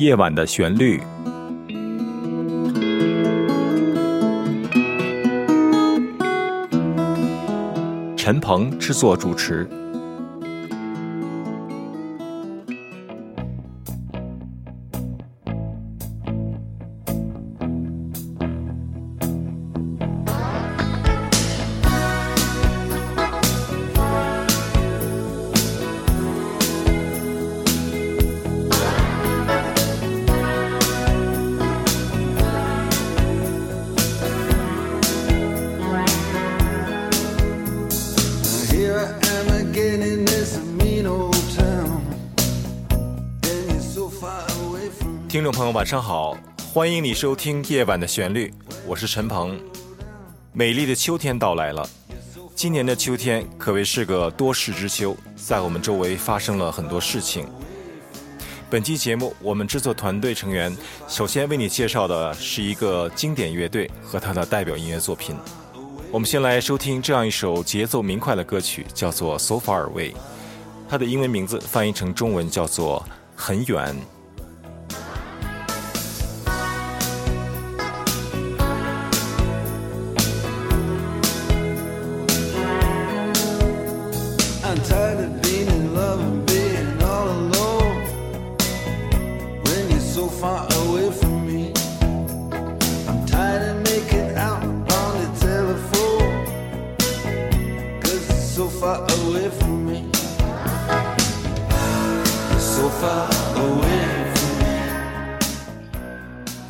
夜晚的旋律，陈鹏制作主持。听众朋友，晚上好！欢迎你收听《夜晚的旋律》，我是陈鹏。美丽的秋天到来了，今年的秋天可谓是个多事之秋，在我们周围发生了很多事情。本期节目，我们制作团队成员首先为你介绍的是一个经典乐队和他的代表音乐作品。我们先来收听这样一首节奏明快的歌曲，叫做《So Far Away》，它的英文名字翻译成中文叫做《很远》。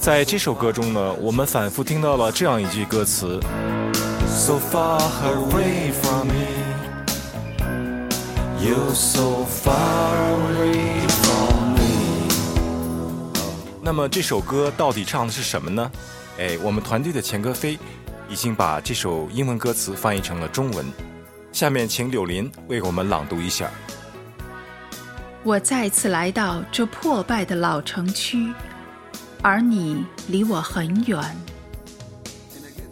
在这首歌中呢，我们反复听到了这样一句歌词：So far away from me, you're so far away。那么这首歌到底唱的是什么呢？哎，我们团队的钱歌飞已经把这首英文歌词翻译成了中文。下面请柳林为我们朗读一下。我再次来到这破败的老城区。而你离我很远。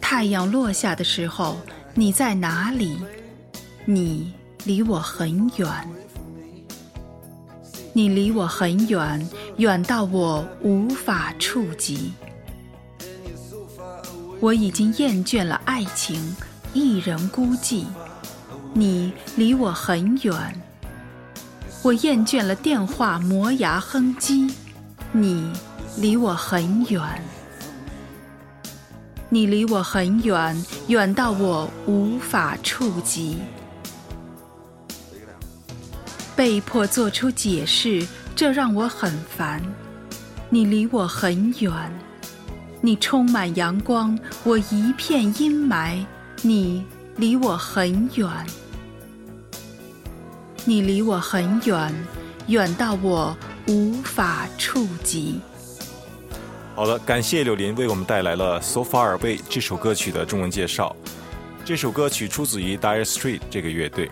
太阳落下的时候，你在哪里？你离我很远。你离我很远，远到我无法触及。我已经厌倦了爱情，一人孤寂。你离我很远。我厌倦了电话磨牙哼唧。你。离我很远，你离我很远，远到我无法触及。被迫做出解释，这让我很烦。你离我很远，你充满阳光，我一片阴霾。你离我很远，你离我很远，远到我无法触及。好的，感谢柳林为我们带来了《So Far Away》这首歌曲的中文介绍。这首歌曲出自于 Dire Street 这个乐队，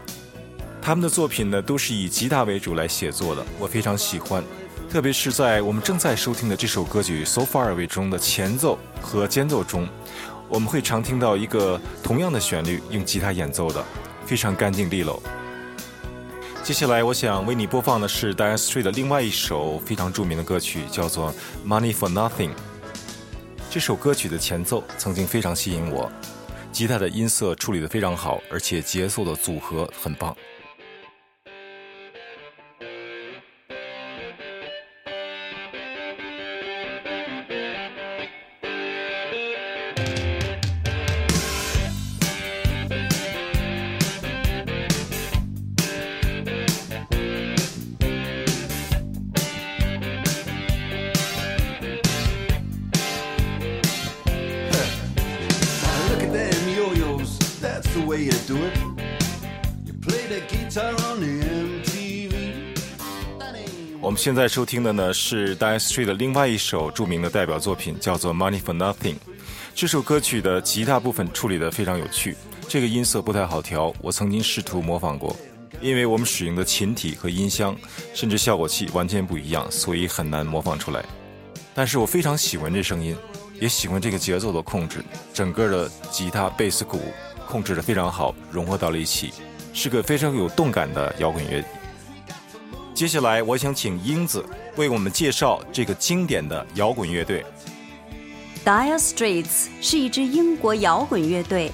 他们的作品呢都是以吉他为主来写作的，我非常喜欢。特别是在我们正在收听的这首歌曲《So Far Away》中的前奏和间奏中，我们会常听到一个同样的旋律用吉他演奏的，非常干净利落。接下来，我想为你播放的是 Dire Street 的另外一首非常著名的歌曲，叫做《Money for Nothing》。这首歌曲的前奏曾经非常吸引我，吉他的音色处理得非常好，而且节奏的组合很棒。现在收听的呢是 Dire Straits 的另外一首著名的代表作品，叫做《Money for Nothing》。这首歌曲的吉他部分处理的非常有趣，这个音色不太好调，我曾经试图模仿过，因为我们使用的琴体和音箱，甚至效果器完全不一样，所以很难模仿出来。但是我非常喜欢这声音，也喜欢这个节奏的控制，整个的吉他、贝斯、鼓控制的非常好，融合到了一起，是个非常有动感的摇滚乐。接下来，我想请英子为我们介绍这个经典的摇滚乐队。Dire Straits 是一支英国摇滚乐队，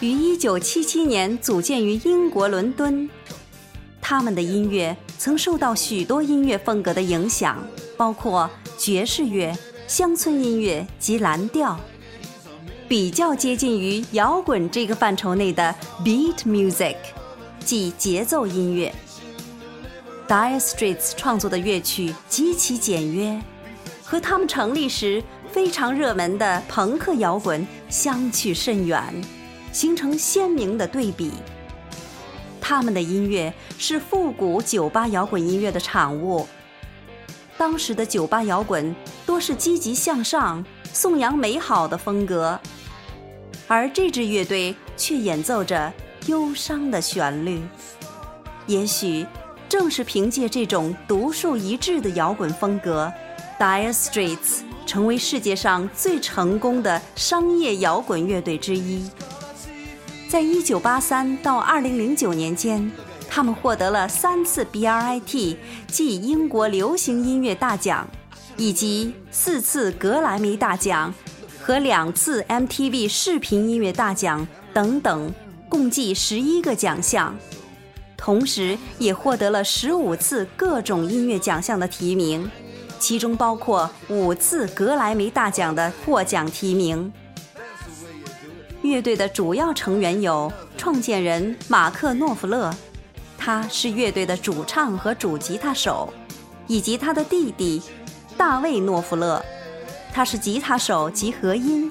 于1977年组建于英国伦敦。他们的音乐曾受到许多音乐风格的影响，包括爵士乐、乡村音乐及蓝调。比较接近于摇滚这个范畴内的 Beat Music，即节奏音乐。Dire Straits 创作的乐曲极其简约，和他们成立时非常热门的朋克摇滚相去甚远，形成鲜明的对比。他们的音乐是复古酒吧摇滚音乐的产物。当时的酒吧摇滚多是积极向上、颂扬美好的风格，而这支乐队却演奏着忧伤的旋律。也许。正是凭借这种独树一帜的摇滚风格，Dire Straits 成为世界上最成功的商业摇滚乐队之一。在1983到2009年间，他们获得了三次 BRIT，即英国流行音乐大奖，以及四次格莱美大奖和两次 MTV 视频音乐大奖等等，共计十一个奖项。同时，也获得了十五次各种音乐奖项的提名，其中包括五次格莱美大奖的获奖提名。乐队的主要成员有创建人马克·诺夫勒，他是乐队的主唱和主吉他手，以及他的弟弟大卫·诺夫勒，他是吉他手及和音。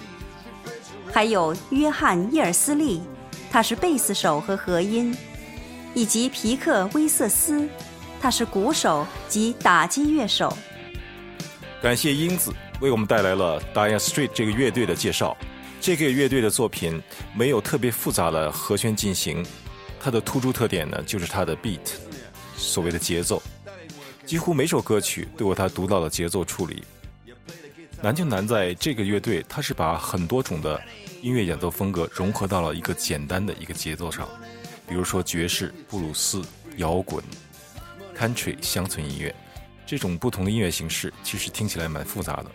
还有约翰·伊尔斯利，他是贝斯手和和音。以及皮克·威瑟斯，他是鼓手及打击乐手。感谢英子为我们带来了 Dire Street 这个乐队的介绍。这个乐队的作品没有特别复杂的和弦进行，它的突出特点呢就是它的 beat，所谓的节奏。几乎每首歌曲都有它独到的节奏处理。难就难在这个乐队，它是把很多种的音乐演奏风格融合到了一个简单的一个节奏上。比如说爵士、布鲁斯、摇滚、country、乡村音乐，这种不同的音乐形式，其实听起来蛮复杂的。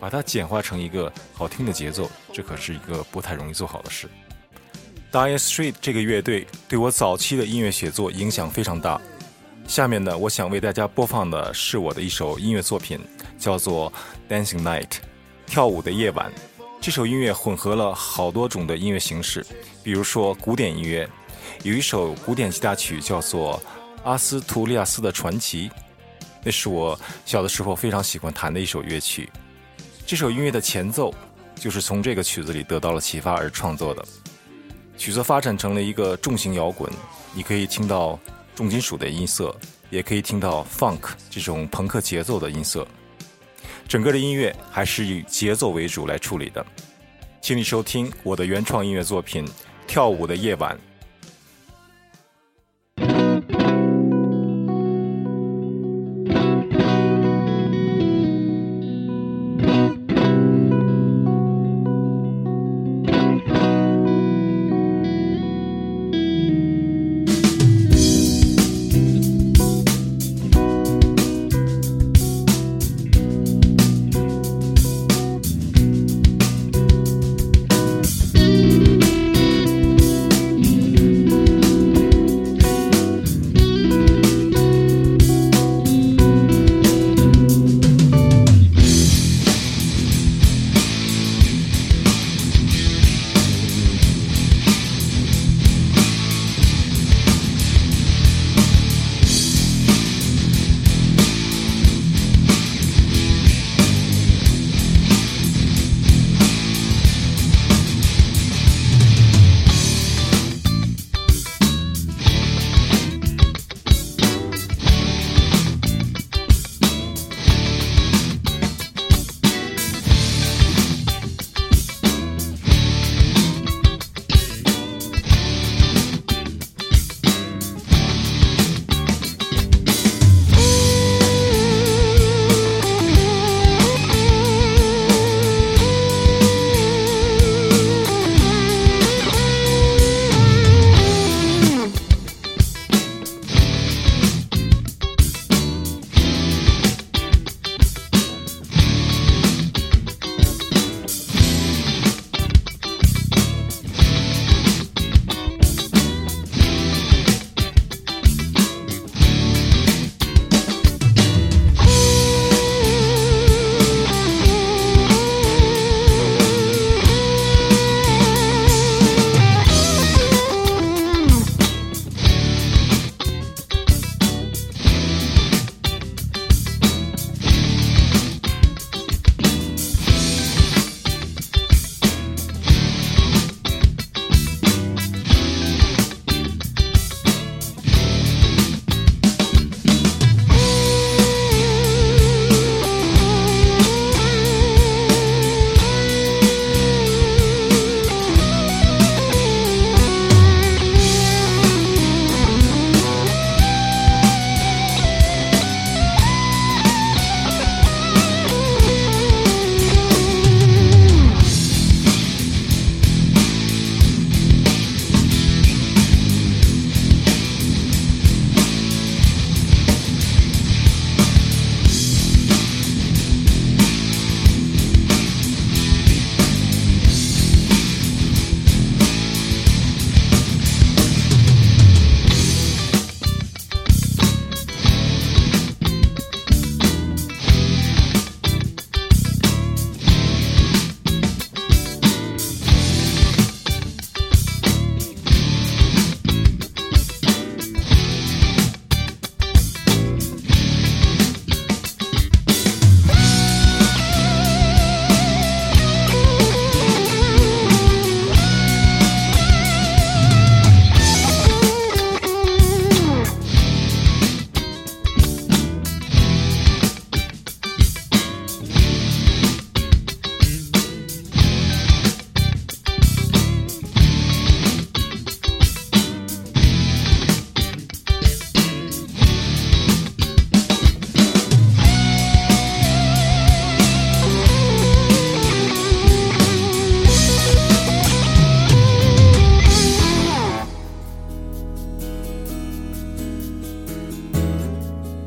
把它简化成一个好听的节奏，这可是一个不太容易做好的事。Dire Street 这个乐队对我早期的音乐写作影响非常大。下面呢，我想为大家播放的是我的一首音乐作品，叫做《Dancing Night》，跳舞的夜晚。这首音乐混合了好多种的音乐形式，比如说古典音乐。有一首古典吉他曲叫做《阿斯图利亚斯的传奇》，那是我小的时候非常喜欢弹的一首乐曲。这首音乐的前奏就是从这个曲子里得到了启发而创作的。曲子发展成了一个重型摇滚，你可以听到重金属的音色，也可以听到 funk 这种朋克节奏的音色。整个的音乐还是以节奏为主来处理的。请你收听我的原创音乐作品《跳舞的夜晚》。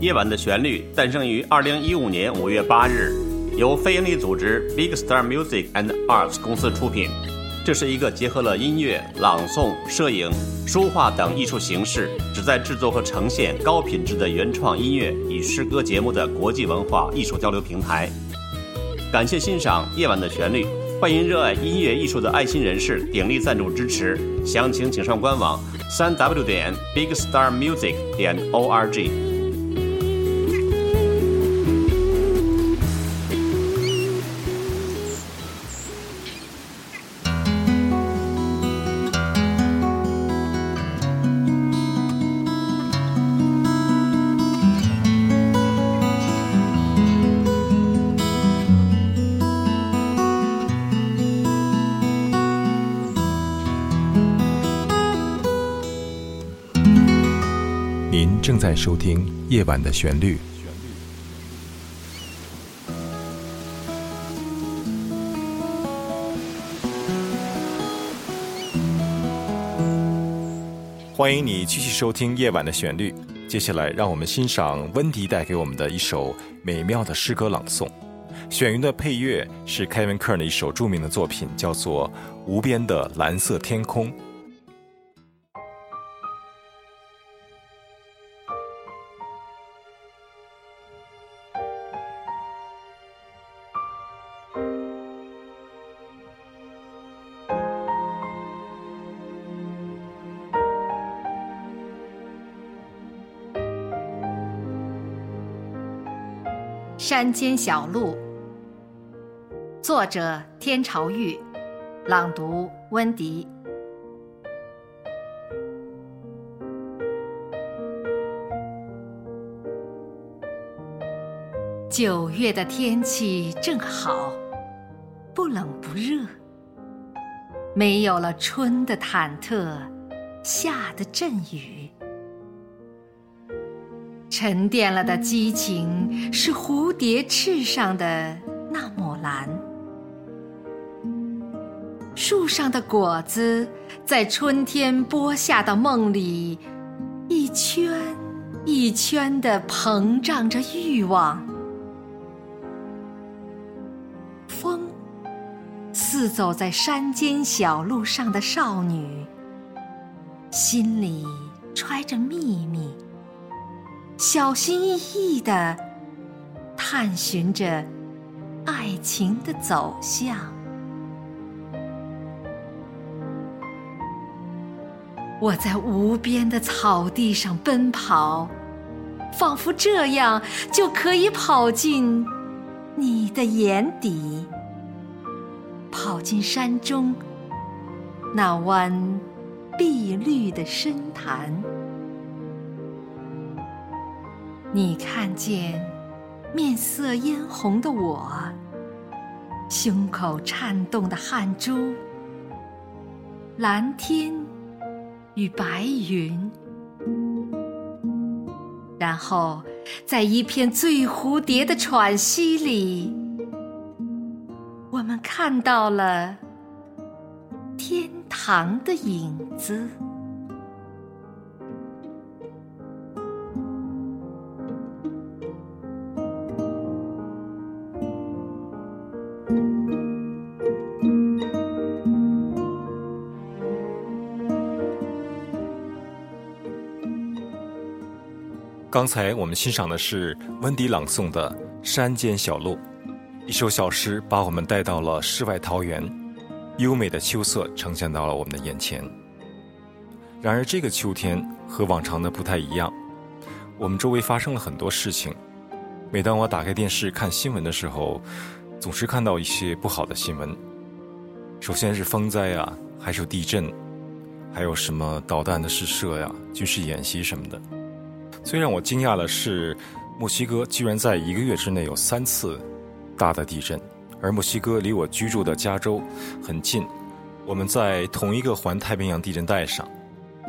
夜晚的旋律诞生于二零一五年五月八日，由非营利组织 Big Star Music and Arts 公司出品。这是一个结合了音乐、朗诵、摄影、书画等艺术形式，旨在制作和呈现高品质的原创音乐与诗歌节目的国际文化艺术交流平台。感谢欣赏《夜晚的旋律》，欢迎热爱音乐艺术的爱心人士鼎力赞助支持。详情请上官网：三 w 点 bigstarmusic 点 org。收听《夜晚的旋律》，欢迎你继续收听《夜晚的旋律》。接下来，让我们欣赏温迪带给我们的一首美妙的诗歌朗诵。选用的配乐是 Kevin Kern 的一首著名的作品，叫做《无边的蓝色天空》。山间小路，作者天朝玉，朗读温迪。九月的天气正好，不冷不热，没有了春的忐忑，夏的阵雨。沉淀了的激情，是蝴蝶翅上的那抹蓝。树上的果子，在春天播下的梦里，一圈一圈地膨胀着欲望。风，似走在山间小路上的少女，心里揣着秘密。小心翼翼地探寻着爱情的走向。我在无边的草地上奔跑，仿佛这样就可以跑进你的眼底，跑进山中那弯碧绿的深潭。你看见面色嫣红的我，胸口颤动的汗珠，蓝天与白云，然后在一片醉蝴蝶的喘息里，我们看到了天堂的影子。刚才我们欣赏的是温迪朗诵的《山间小路》，一首小诗把我们带到了世外桃源，优美的秋色呈现到了我们的眼前。然而，这个秋天和往常的不太一样，我们周围发生了很多事情。每当我打开电视看新闻的时候，总是看到一些不好的新闻。首先是风灾啊，还是地震，还有什么导弹的试射呀、军事演习什么的。最让我惊讶的是，墨西哥居然在一个月之内有三次大的地震，而墨西哥离我居住的加州很近，我们在同一个环太平洋地震带上。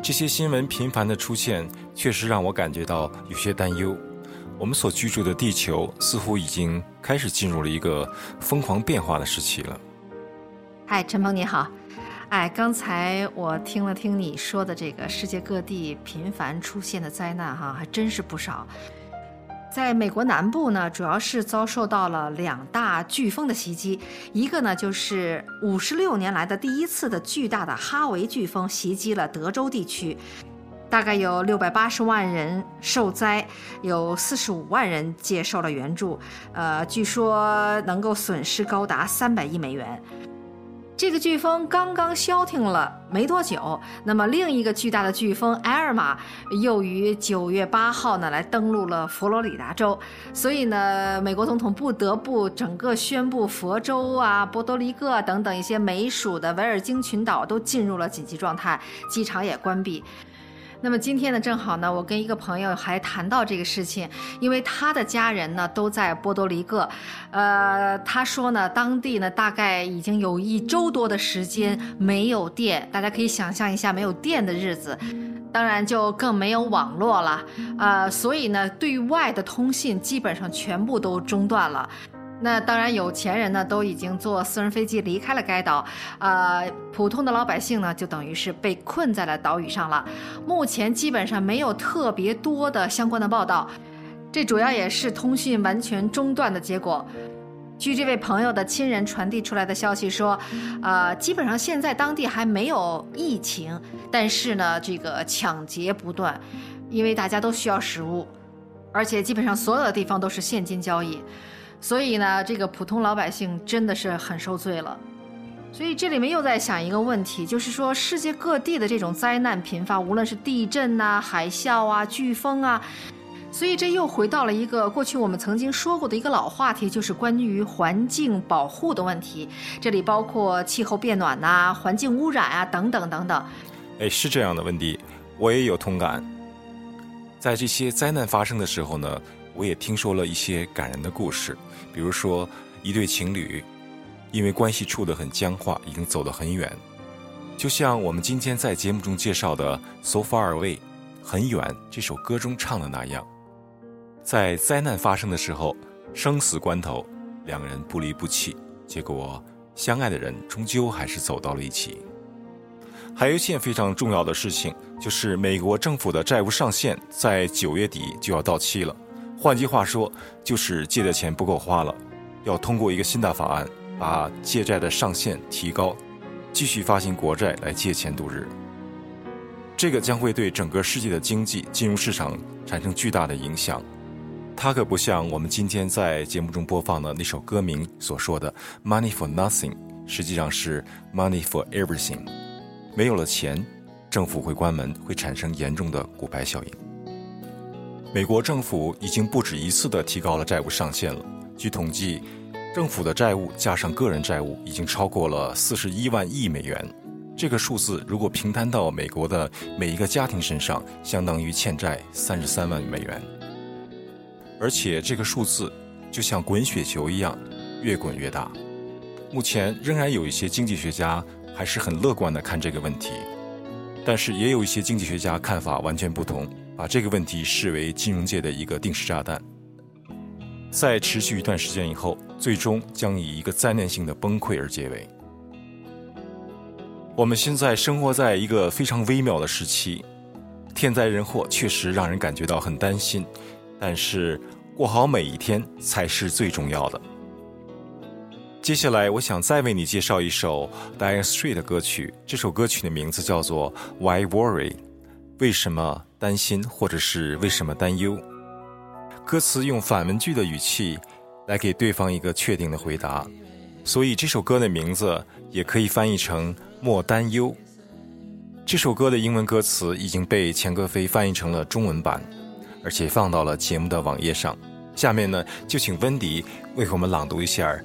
这些新闻频繁的出现，确实让我感觉到有些担忧。我们所居住的地球似乎已经开始进入了一个疯狂变化的时期了。嗨，陈鹏你好。哎，刚才我听了听你说的这个世界各地频繁出现的灾难，哈，还真是不少。在美国南部呢，主要是遭受到了两大飓风的袭击，一个呢就是五十六年来的第一次的巨大的哈维飓风袭击了德州地区，大概有六百八十万人受灾，有四十五万人接受了援助，呃，据说能够损失高达三百亿美元。这个飓风刚刚消停了没多久，那么另一个巨大的飓风埃尔玛又于九月八号呢来登陆了佛罗里达州，所以呢，美国总统不得不整个宣布佛州啊、波多黎各等等一些美属的维尔京群岛都进入了紧急状态，机场也关闭。那么今天呢，正好呢，我跟一个朋友还谈到这个事情，因为他的家人呢都在波多黎各，呃，他说呢，当地呢大概已经有一周多的时间没有电，大家可以想象一下没有电的日子，当然就更没有网络了，呃，所以呢，对外的通信基本上全部都中断了。那当然，有钱人呢都已经坐私人飞机离开了该岛，呃，普通的老百姓呢就等于是被困在了岛屿上了。目前基本上没有特别多的相关的报道，这主要也是通讯完全中断的结果。据这位朋友的亲人传递出来的消息说，呃，基本上现在当地还没有疫情，但是呢，这个抢劫不断，因为大家都需要食物，而且基本上所有的地方都是现金交易。所以呢，这个普通老百姓真的是很受罪了。所以这里面又在想一个问题，就是说世界各地的这种灾难频发，无论是地震呐、海啸啊、飓风啊，所以这又回到了一个过去我们曾经说过的一个老话题，就是关于环境保护的问题。这里包括气候变暖呐、环境污染啊等等等等。哎，是这样的温迪，我也有同感。在这些灾难发生的时候呢，我也听说了一些感人的故事。比如说，一对情侣因为关系处得很僵化，已经走得很远，就像我们今天在节目中介绍的《So Far Away》很远这首歌中唱的那样，在灾难发生的时候，生死关头，两人不离不弃，结果相爱的人终究还是走到了一起。还有一件非常重要的事情，就是美国政府的债务上限在九月底就要到期了。换句话说，就是借的钱不够花了，要通过一个新的法案，把借债的上限提高，继续发行国债来借钱度日。这个将会对整个世界的经济、金融市场产生巨大的影响。它可不像我们今天在节目中播放的那首歌名所说的 “money for nothing”，实际上是 “money for everything”。没有了钱，政府会关门，会产生严重的骨牌效应。美国政府已经不止一次的提高了债务上限了。据统计，政府的债务加上个人债务已经超过了四十一万亿美元。这个数字如果平摊到美国的每一个家庭身上，相当于欠债三十三万美元。而且这个数字就像滚雪球一样，越滚越大。目前仍然有一些经济学家还是很乐观的看这个问题，但是也有一些经济学家看法完全不同。把这个问题视为金融界的一个定时炸弹，在持续一段时间以后，最终将以一个灾难性的崩溃而结尾。我们现在生活在一个非常微妙的时期，天灾人祸确实让人感觉到很担心，但是过好每一天才是最重要的。接下来，我想再为你介绍一首 Dire Straits 的歌曲，这首歌曲的名字叫做《Why Worry》。为什么担心，或者是为什么担忧？歌词用反问句的语气来给对方一个确定的回答，所以这首歌的名字也可以翻译成“莫担忧”。这首歌的英文歌词已经被钱歌飞翻译成了中文版，而且放到了节目的网页上。下面呢，就请温迪为我们朗读一下《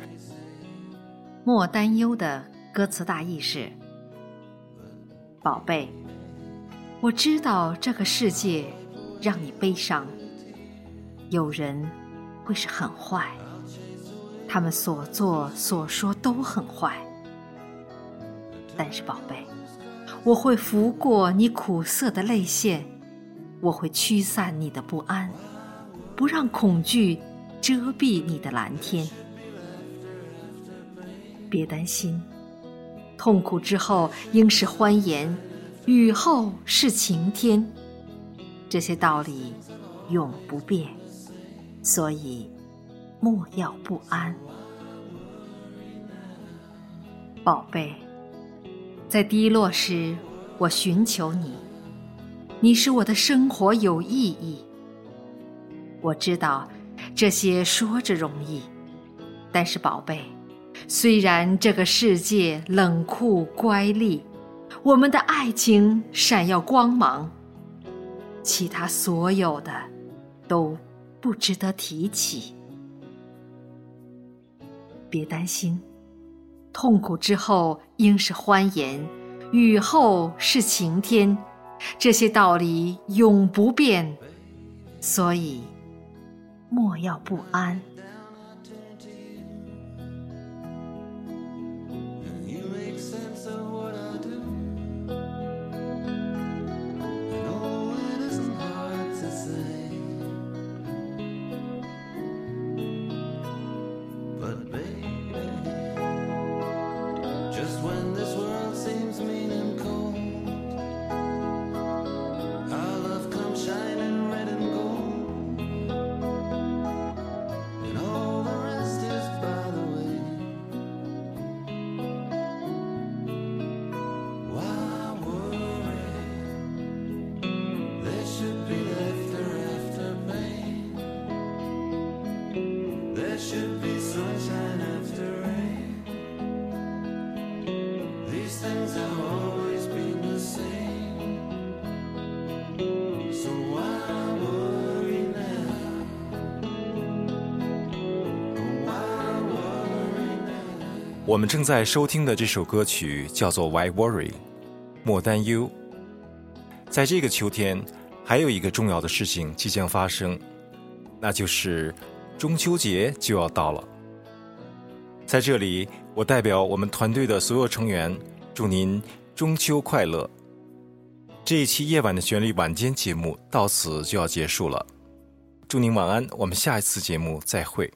莫担忧》的歌词大意是：宝贝。我知道这个世界让你悲伤，有人会是很坏，他们所做所说都很坏。但是宝贝，我会拂过你苦涩的泪腺，我会驱散你的不安，不让恐惧遮蔽你的蓝天。别担心，痛苦之后应是欢颜。雨后是晴天，这些道理永不变。所以莫要不安。宝贝，在低落时，我寻求你，你使我的生活有意义。我知道这些说着容易，但是宝贝，虽然这个世界冷酷乖戾，我们的爱情闪耀光芒。其他所有的都不值得提起。别担心，痛苦之后应是欢颜，雨后是晴天，这些道理永不变，所以莫要不安。我们正在收听的这首歌曲叫做《Why Worry》，莫担忧。在这个秋天，还有一个重要的事情即将发生，那就是中秋节就要到了。在这里，我代表我们团队的所有成员，祝您中秋快乐。这一期夜晚的旋律晚间节目到此就要结束了，祝您晚安，我们下一次节目再会。